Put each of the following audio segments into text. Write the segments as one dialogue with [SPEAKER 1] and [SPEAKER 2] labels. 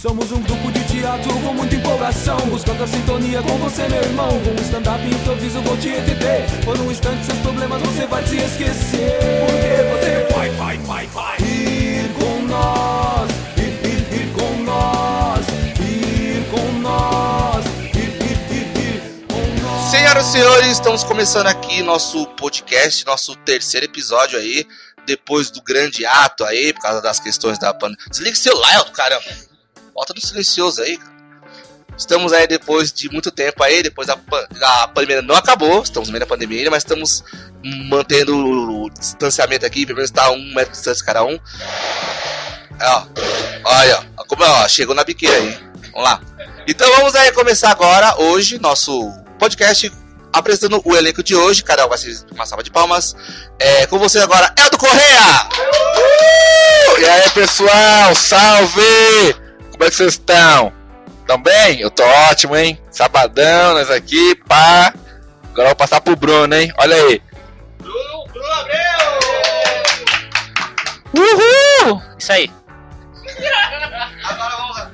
[SPEAKER 1] Somos um grupo de teatro com muita empolgação Buscando a sintonia com você, meu irmão Com um stand-up improviso vou te entender Por um instante seus problemas você vai se esquecer Porque você vai, vai, vai, vai Ir com nós Ir, ir, ir com nós Ir com nós Ir, ir, ir, ir com nós
[SPEAKER 2] Senhoras e senhores, estamos começando aqui nosso podcast, nosso terceiro episódio aí, depois do grande ato aí, por causa das questões da pandemia. Desliga seu celular, do caramba. Bota no silencioso aí, cara. Estamos aí depois de muito tempo aí, depois da pan- a pandemia não acabou, estamos no meio da pandemia ainda, mas estamos mantendo o distanciamento aqui, pelo menos está um metro de distância cada um. Ó, olha, ó, como ó, chegou na biqueira aí. Vamos lá. Então vamos aí começar agora, hoje, nosso podcast apresentando o elenco de hoje. Carol vai ser uma salva de palmas. É, com você agora, Eldo Correia!
[SPEAKER 3] E aí, pessoal, salve! Como é que vocês estão? Tão bem? Eu tô ótimo, hein? Sabadão, nós aqui, pá. Agora eu vou passar pro Bruno, hein? Olha aí.
[SPEAKER 4] Uhul! Isso aí.
[SPEAKER 2] Agora vamos lá.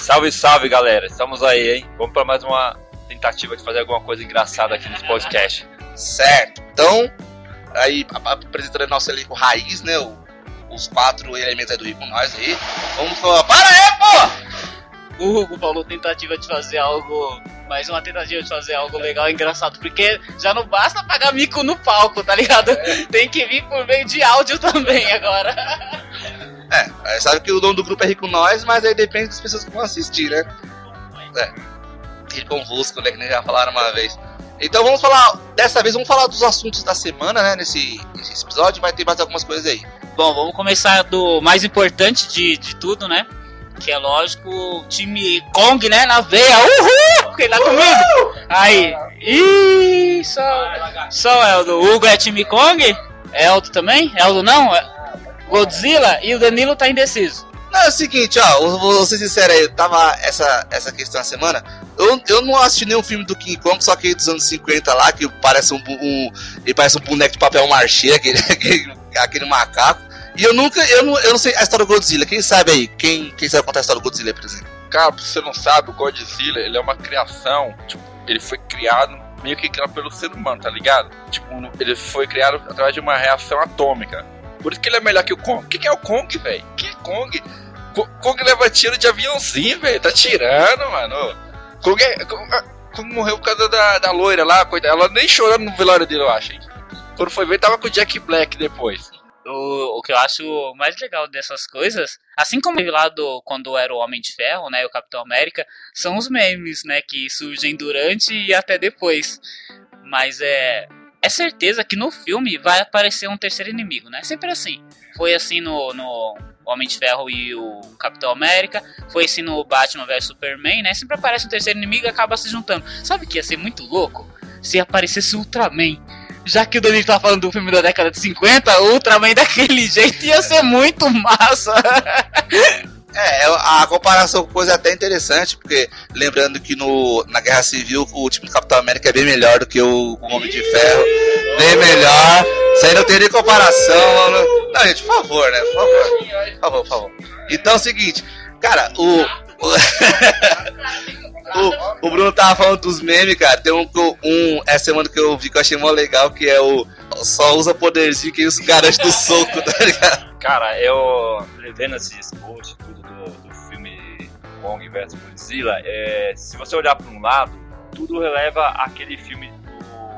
[SPEAKER 5] Salve, salve, galera. Estamos aí, hein? Vamos para mais uma tentativa de fazer alguma coisa engraçada aqui nesse podcast.
[SPEAKER 2] Certo. Então, aí apresentando nosso elenco raiz, né? o- os quatro elementos aí do Rio com nós aí. Vamos falar. Para aí, pô!
[SPEAKER 4] O Hugo falou tentativa de fazer algo. Mais uma tentativa de fazer algo legal e engraçado. Porque já não basta pagar mico no palco, tá ligado? Tem que vir por meio de áudio também agora.
[SPEAKER 2] É, sabe que o dono do grupo é rico nós, mas aí depende das pessoas que vão assistir, né? É. Rir convosco, né? Que nem já falaram uma vez. Então vamos falar, dessa vez vamos falar dos assuntos da semana, né? Nesse, nesse episódio, vai ter mais algumas coisas aí.
[SPEAKER 4] Bom, vamos começar do mais importante de, de tudo, né? Que é lógico, o time Kong, né? Na veia. Uhul! Quem tá comigo? Aí. Ih, só. Só Eldo. O Hugo é time Kong? Eldo também? Eldo não? É- Godzilla? E o Danilo tá indeciso.
[SPEAKER 2] Não, é o seguinte, ó, vou, vou ser sincero aí, tava essa, essa questão a semana. Eu, eu não assisti nenhum filme do King Kong, só aquele dos anos 50 lá, que parece um, um ele parece um boneco de papel marchê, aquele, aquele, aquele macaco. E eu nunca, eu não, eu não sei a história do Godzilla. Quem sabe aí? Quem, quem sabe contar a história do Godzilla, por exemplo?
[SPEAKER 3] Cara, você não sabe, o Godzilla, ele é uma criação, tipo, ele foi criado meio que criado pelo ser humano, tá ligado? Tipo, ele foi criado através de uma reação atômica. Por isso que ele é melhor que o Kong. O que, que é o Kong, velho? Que Kong? Kong leva tiro de aviãozinho, velho. Tá tirando, mano. Kong, é, Kong, ah, morreu por causa da, da loira lá, coitada. Ela nem chorando no velório dele, eu acho, hein? Quando foi ver, tava com o Jack Black depois.
[SPEAKER 4] O, o que eu acho mais legal dessas coisas, assim como lá do quando era o Homem de Ferro, né, o Capitão América, são os memes, né, que surgem durante e até depois. Mas é é certeza que no filme vai aparecer um terceiro inimigo, né? Sempre assim. Foi assim no, no Homem de Ferro e o Capitão América, foi assim no Batman vs Superman, né? Sempre aparece um terceiro inimigo e acaba se juntando. Sabe o que ia ser muito louco? Se aparecesse o Ultraman. Já que o Danilo tá falando do filme da década de 50, o Ultraman daquele jeito ia ser muito massa.
[SPEAKER 2] É, a comparação com coisa é até interessante, porque lembrando que no, na Guerra Civil o time do Capitão América é bem melhor do que o, o Homem de Ferro. Bem melhor. Isso aí não tem nem comparação. Não, não, gente, por favor, né? Por favor. Por favor, por favor. Então é o seguinte, cara, o. O, o Bruno tava falando dos memes, cara. Tem um, um essa semana que eu vi que eu achei mó legal, que é o só usa poderzinho que isso garante do soco, tá ligado?
[SPEAKER 5] Cara, eu vendo esses posts tudo do, do filme Kong vs Godzilla, é, se você olhar para um lado, tudo releva aquele filme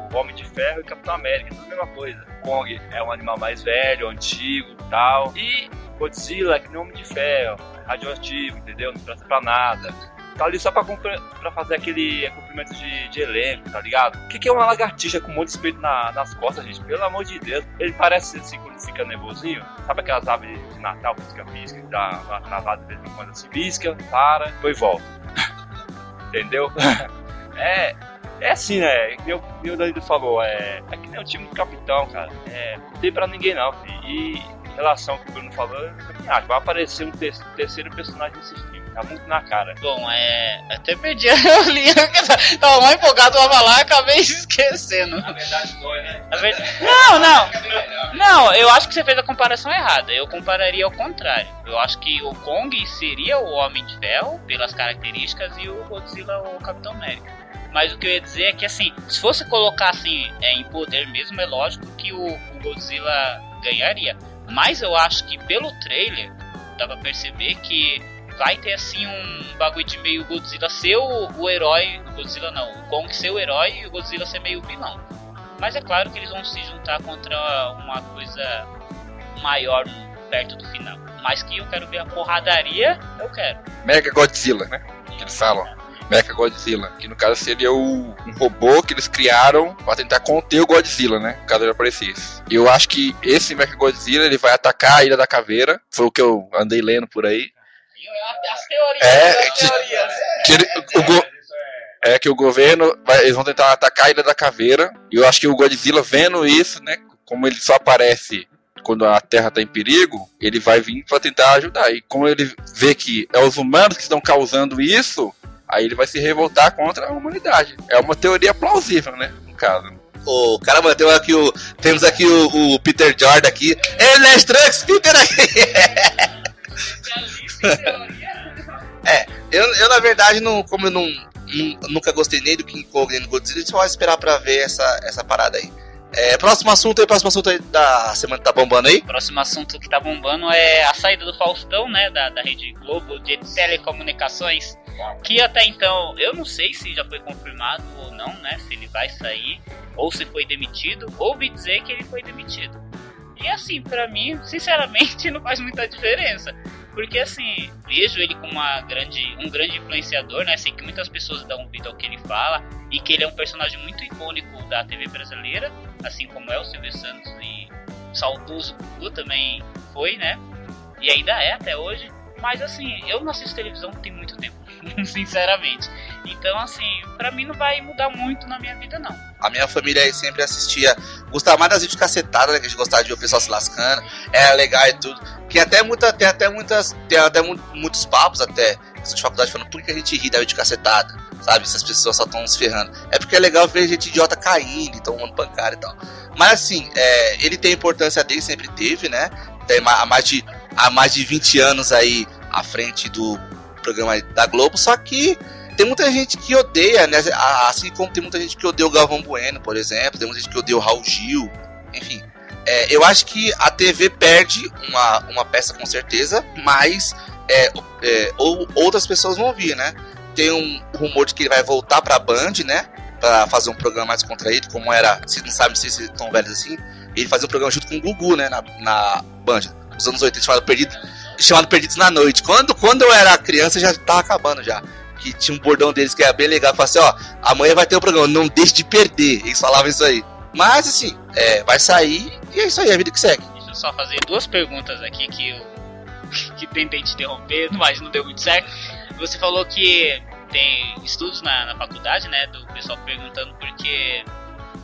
[SPEAKER 5] do Homem de Ferro e Capitão América, tudo a mesma coisa. Kong é um animal mais velho, antigo tal. E Godzilla é que nem Homem de Ferro, radioativo, entendeu? Não presta pra nada. Tá ali só pra, pra fazer aquele cumprimento de, de elenco, tá ligado? O que, que é uma lagartixa com um monte de espelho na- nas costas, gente? Pelo amor de Deus. Ele parece assim quando fica nervosinho. Sabe aquelas aves de Natal fica pisca, que dá uma travada de vez em quando assim, pisca, para, depois volta. Entendeu? é. É assim, né? Que o Danilo falou, é, é que nem o time do capitão, cara. É, não tem pra ninguém não, filho. E relação que o Bruno falou, eu também acho. Vai aparecer um ter- terceiro personagem nesse filme. Tá muito na cara.
[SPEAKER 4] Bom, é. Até perdi a linha. Tava mais empolgado pra falar, acabei esquecendo.
[SPEAKER 5] Na verdade, dói, né?
[SPEAKER 4] Não, não. Não, eu acho que você fez a comparação errada. Eu compararia ao contrário. Eu acho que o Kong seria o Homem de Ferro, pelas características, e o Godzilla o Capitão América. Mas o que eu ia dizer é que, assim, se fosse colocar assim, é, em poder mesmo, é lógico que o, o Godzilla ganharia. Mas eu acho que pelo trailer, dá pra perceber que vai ter assim um bagulho de meio Godzilla ser o, o herói. Godzilla não, o Kong ser o herói e o Godzilla ser meio vilão. Mas é claro que eles vão se juntar contra uma coisa maior perto do final. Mas que eu quero ver a porradaria, eu quero.
[SPEAKER 3] Mega Godzilla, né? Que eles falam. Mega Godzilla. Que no caso seria o, um robô que eles criaram pra tentar conter o Godzilla, né? Caso ele aparecesse. E eu acho que esse Mega Godzilla ele vai atacar a Ilha da Caveira. Foi o que eu andei lendo por aí.
[SPEAKER 4] As teorias,
[SPEAKER 3] É,
[SPEAKER 4] as
[SPEAKER 3] que-
[SPEAKER 4] teorias.
[SPEAKER 3] Que ele- o go- é que o governo vai- eles vão tentar atacar a Ilha da Caveira. E eu acho que o Godzilla vendo isso, né? Como ele só aparece quando a Terra tá em perigo, ele vai vir pra tentar ajudar. E como ele vê que é os humanos que estão causando isso, aí ele vai se revoltar contra a humanidade. É uma teoria plausível, né? No caso.
[SPEAKER 2] Ô, caramba, tem aqui o, temos aqui o, o Peter Jordan aqui. Ele é Trunks, Peter aqui. Eu, eu, na verdade, não, como eu não, nu- nunca gostei nem do King Kong nem do Godzilla, a gente só vai esperar pra ver essa, essa parada aí. É, próximo assunto aí, próximo assunto aí da semana que tá bombando aí.
[SPEAKER 4] Próximo assunto que tá bombando é a saída do Faustão, né, da, da Rede Globo de telecomunicações, que até então eu não sei se já foi confirmado ou não, né, se ele vai sair ou se foi demitido. Ouvi dizer que ele foi demitido. E assim, pra mim, sinceramente, não faz muita diferença. Porque assim, vejo ele como uma grande, um grande influenciador, né? Sei que muitas pessoas dão ouvido ao que ele fala e que ele é um personagem muito icônico da TV brasileira, assim como é o Silvio Santos e o saudoso Gugu também foi, né? E ainda é até hoje. Mas assim, eu não assisto televisão tem muito tempo, sinceramente. Então assim, pra mim não vai mudar muito na minha vida não.
[SPEAKER 2] A minha família aí sempre assistia, gostava mais das vídeos cacetadas, né? Que a gente gostava de ver o pessoal se lascando, era legal e tudo. Que até muita, tem até muitas, tem até mu- muitos papos até, de faculdade falando, por que a gente ri da vídeo cacetada? Sabe? Essas pessoas só estão se ferrando. É porque é legal ver gente idiota caindo, tomando pancada e tal. Mas assim, é, ele tem a importância dele, sempre teve, né? Tem há mais de, há mais de 20 anos aí à frente do programa da Globo, só que tem muita gente que odeia, né? Assim como tem muita gente que odeia o Galvão Bueno, por exemplo, tem muita gente que odeia o Raul Gil, enfim. É, eu acho que a TV perde uma, uma peça com certeza, mas é, é, ou, outras pessoas vão vir, né? Tem um rumor de que ele vai voltar pra Band, né? Pra fazer um programa mais contraído, como era, vocês não sabem, não sei se estão velhos assim. Ele fazia um programa junto com o Gugu, né? Na, na Band, nos anos 80, chamado, Perdido, chamado Perdidos na Noite. Quando, quando eu era criança, já tava acabando já que tinha um bordão deles que era bem legal. Falava assim, ó, amanhã vai ter o programa, não deixe de perder. Eles falavam isso aí. Mas assim, é, vai sair e é isso aí, é a vida que segue.
[SPEAKER 4] Deixa eu só fazer duas perguntas aqui que eu que tentei te interromper, mas não deu muito certo. Você falou que tem estudos na, na faculdade, né? Do pessoal perguntando porque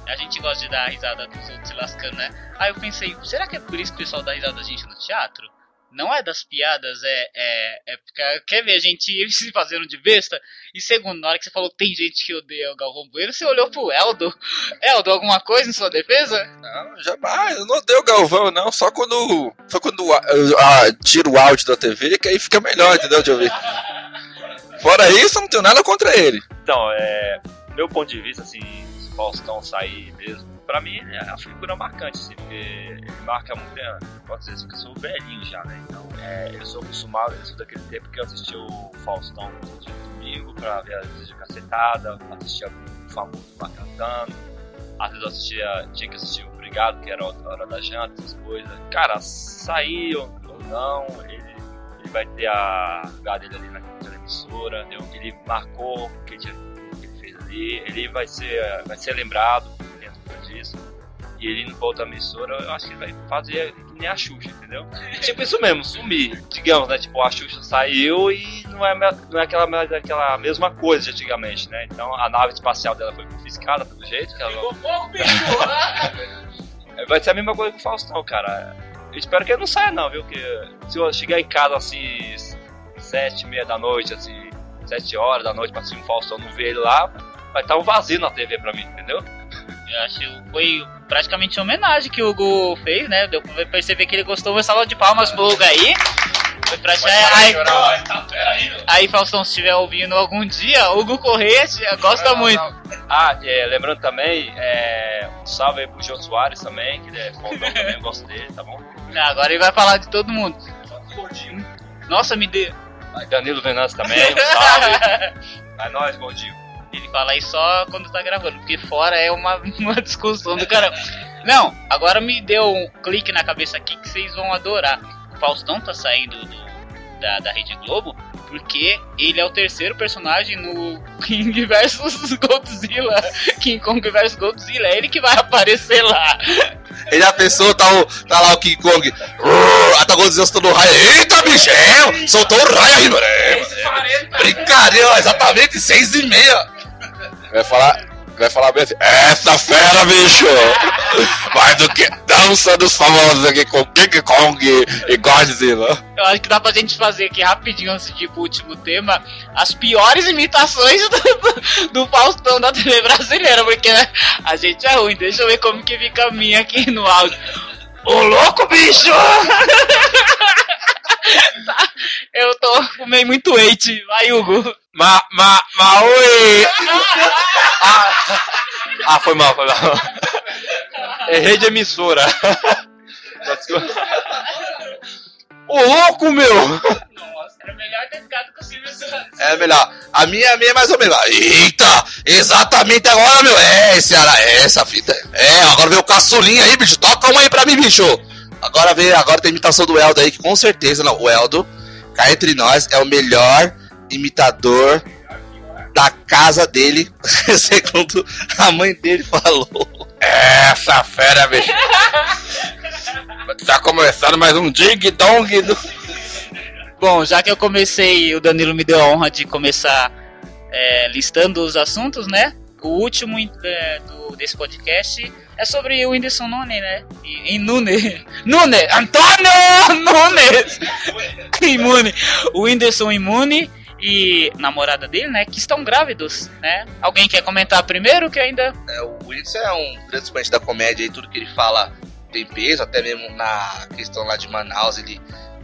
[SPEAKER 4] a gente gosta de dar risada dos outros se lascando, né? Aí eu pensei, será que é por isso que o pessoal dá risada da gente no teatro? Não é das piadas, é, é, é porque quer ver a gente se fazendo de besta? E segundo, na hora que você falou que tem gente que odeia o Galvão Bueno, você olhou pro Eldo. Eldo, alguma coisa em sua defesa?
[SPEAKER 3] Não, jamais. Eu não odeio o Galvão, não. Só quando. Só quando ah, eu, ah, tiro o áudio da TV, que aí fica melhor, entendeu? De ouvir. Fora isso, eu não tenho nada contra ele.
[SPEAKER 5] Então, é. Meu ponto de vista, assim, se o Faustão sair mesmo, pra mim ele é figura marcante, assim, porque ele marca muito. é, Pode dizer assim, que eu sou velhinho já, né? Então, é, eu sou acostumado, eu sou daquele tempo que eu assistia o Faustão todo dia domingo pra ver vezes de cacetada, assistia o famoso lá cantando. Às vezes eu assistia, tinha que assistir o Obrigado, que era a hora da janta, essas coisas. Cara, sair ou não, ele, ele vai ter a lugar dele ali naquela emissora, entendeu? Ele marcou o que ele, fez ali, ele vai ser, vai ser lembrado disso. E ele indo pra outra emissora, eu acho que ele vai fazer que nem a Xuxa, entendeu? tipo isso mesmo, sumir. Digamos, né? Tipo, a Xuxa saiu e não é, não é aquela, aquela mesma coisa de antigamente, né? Então a nave espacial dela foi confiscada pelo jeito que ela.
[SPEAKER 4] pouco, bicho!
[SPEAKER 5] Vai ser a mesma coisa que o Faustão, cara. eu espero que ele não saia não, viu? Que se eu chegar em casa assim, sete e meia da noite, assim, sete horas da noite, pra assistir um Faustão não ver ele lá, vai estar um vazio na TV pra mim, entendeu?
[SPEAKER 4] Eu acho que foi praticamente uma homenagem que o Hugo fez, né? Deu pra perceber que ele gostou. Uma salva de palmas pro Hugo aí. Foi pra aí, aí, Faustão, se estiver ouvindo algum dia, Hugo Correia gosta muito.
[SPEAKER 5] Ah, é, lembrando também, é, um salve aí pro Jô Soares também, que ele é fodão também, eu gosto dele, tá bom?
[SPEAKER 4] Agora ele vai falar de todo mundo. Nossa, me deu.
[SPEAKER 5] Danilo Venâncio também, um salve. É nóis, gordinho.
[SPEAKER 4] Ele fala isso só quando tá gravando, porque fora é uma, uma discussão do cara. Não, agora me deu um clique na cabeça aqui que vocês vão adorar. O Faustão tá saindo do, da, da Rede Globo porque ele é o terceiro personagem no King vs Godzilla. King Kong vs Godzilla. É ele que vai aparecer lá.
[SPEAKER 2] Ele já pensou, tá, o, tá lá o King Kong. Tá Godzilla soltando raio. Eita, bicho! É, soltou o raio aí, mano. É, brincadeira, exatamente, seis e meia.
[SPEAKER 3] Vai falar, vai falar bem assim, essa fera, bicho! Mais do que dança dos famosos aqui com King Kong e Godzilla.
[SPEAKER 4] Eu acho que dá pra gente fazer aqui rapidinho antes de último tema as piores imitações do, do, Faustão da TV brasileira, porque né, a gente é ruim. Deixa eu ver como que fica a minha aqui no áudio. Ô louco, bicho! tá, eu tô comendo muito leite. Vai, Hugo.
[SPEAKER 5] Ma, ma, ma, oi! ah, ah, foi mal, foi mal. Errei de emissora. Ô louco, meu!
[SPEAKER 4] Nossa, era melhor ter ficado com o Silvio Santos.
[SPEAKER 2] É melhor. A minha, a minha é mais ou menos. Eita! Exatamente agora, meu. É, esse ara, é essa fita. É, agora veio o caçulinha aí, bicho. Toca uma aí pra mim, bicho. Agora veio, agora tem a imitação do Eldo aí, que com certeza, não, o Eldo, cá entre nós, é o melhor imitador da casa dele, segundo a mãe dele falou.
[SPEAKER 3] Essa fera, bicho. Tá começando mais um Ding Dong do.
[SPEAKER 4] Bom, já que eu comecei, o Danilo me deu a honra de começar é, listando os assuntos, né? O último é, do, desse podcast é sobre o Whindersson Nunes, né? E, e Nunes. Nunes! Antônio Nunes! Imune. O Whindersson Imune e namorada dele, né? Que estão grávidos, né? Alguém quer comentar primeiro que ainda.
[SPEAKER 2] É, o Whindersson é um grande expoente da comédia e tudo que ele fala tem peso, até mesmo na questão lá de Manaus, ele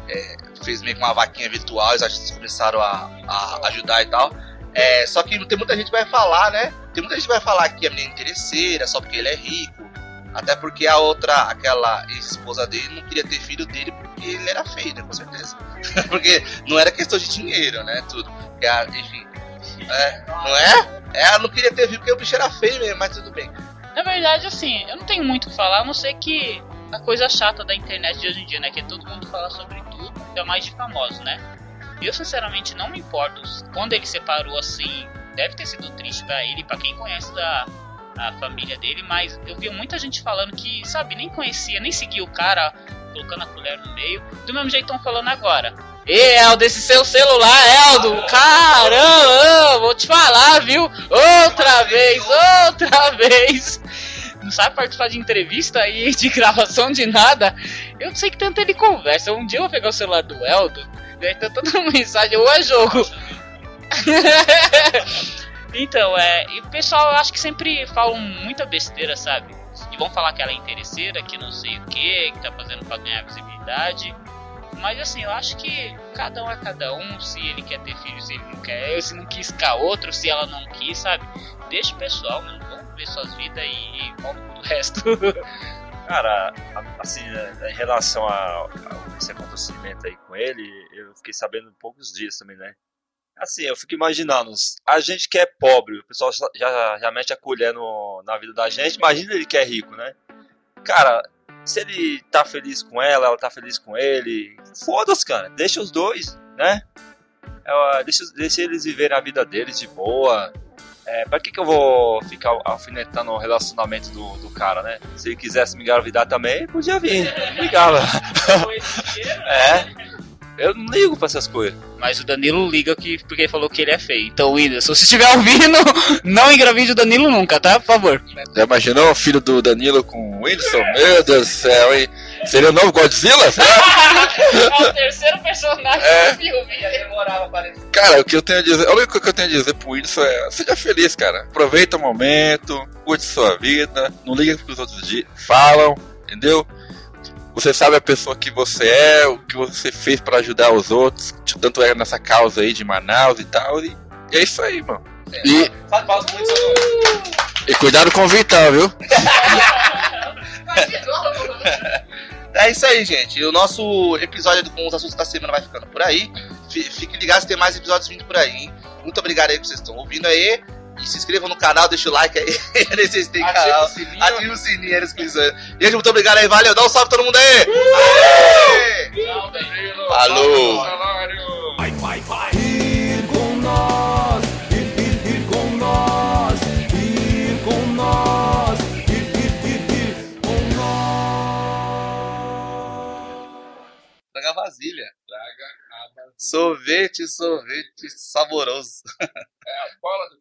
[SPEAKER 2] é, fez meio que uma vaquinha virtual, os artistas começaram a, a ajudar e tal. É, só que tem muita gente que vai falar, né? Tem muita gente que vai falar que a menina é interesseira, só porque ele é rico. Até porque a outra, aquela esposa dele, não queria ter filho dele porque ele era feio, né? Com certeza. porque não era questão de dinheiro, né? Tudo. Porque, a- enfim. É, não é? É, ela não queria ter filho porque o bicho era feio mesmo, mas tudo bem.
[SPEAKER 4] Na verdade, assim, eu não tenho muito o que falar, a não ser que a coisa chata da internet de hoje em dia, né? Que todo mundo fala sobre tudo, ainda mais de famosos, né? Eu, sinceramente, não me importo. Quando ele separou, assim, deve ter sido triste pra ele, pra quem conhece da a família dele, mas eu vi muita gente falando que, sabe, nem conhecia, nem seguia o cara, colocando a colher no meio. Do mesmo jeito estão falando agora. Ei, Eldo, esse seu celular, Eldo, caramba, vou te falar, viu? Outra vez, outra vez. Não sabe participar de entrevista e de gravação de nada. Eu sei que tanto ele conversa. Um dia eu vou pegar o celular do Eldo, daí tá toda mensagem, ou é jogo. então, é. E o pessoal eu acho que sempre falam muita besteira, sabe? E vão falar que ela é interesseira, que não sei o que, que tá fazendo pra ganhar visibilidade. Mas assim, eu acho que cada um é cada um, se ele quer ter filhos, se ele não quer, se não quis a outro, se ela não quis, sabe? Deixa o pessoal, mano, vamos ver suas vidas e, e pro resto.
[SPEAKER 5] Cara, assim, né, em relação a, a esse acontecimento aí com ele, eu fiquei sabendo poucos dias também, né? Assim, eu fico imaginando, a gente que é pobre, o pessoal já, já, mete a colher no, na vida da gente, imagina ele que é rico, né? Cara, se ele tá feliz com ela, ela tá feliz com ele, foda-se, cara, deixa os dois, né? É, deixa, deixa eles viverem a vida deles de boa. É, pra que, que eu vou ficar alfinetando o relacionamento do, do cara, né? Se ele quisesse me engravidar também, podia vir, ligava. É. Eu não ligo pra essas coisas.
[SPEAKER 4] Mas o Danilo liga que, porque falou que ele é feio. Então, Whindersson, se estiver ouvindo, não engravide o Danilo nunca, tá? Por favor.
[SPEAKER 3] Já imaginou o filho do Danilo com o Whindersson? Meu Deus do céu, hein? Seria o novo Godzilla? Será?
[SPEAKER 4] é o terceiro personagem
[SPEAKER 3] É.
[SPEAKER 4] do filme.
[SPEAKER 3] Cara, o que eu tenho a dizer, a única coisa que eu tenho a dizer pro Whindersson é seja feliz, cara. Aproveita o momento, curte sua vida, não liga pro que os outros falam, entendeu? Você sabe a pessoa que você é, o que você fez pra ajudar os outros, tanto é nessa causa aí de Manaus e tal, e, é isso aí, mano. E, e cuidado com o Vital, viu?
[SPEAKER 2] É isso aí, gente. O nosso episódio Com os Assuntos da Semana vai ficando por aí. Fi- Fiquem ligados, tem mais episódios vindo por aí, hein? Muito obrigado aí que vocês estão ouvindo aí. E se inscrevam no canal, deixa o like aí. Vocês têm canal. Ativa o sininho, era inscrição. Gente, muito obrigado aí, valeu. Dá um salve pra todo mundo aí. Aê! Falou.
[SPEAKER 1] Vai, vai, vai. Ir com nós, ir, ir, ir com nós, ir com nós, ir, ir, ir, ir com nós.
[SPEAKER 2] Traga vasilha. Sorvete, sorvete saboroso.
[SPEAKER 3] É bola do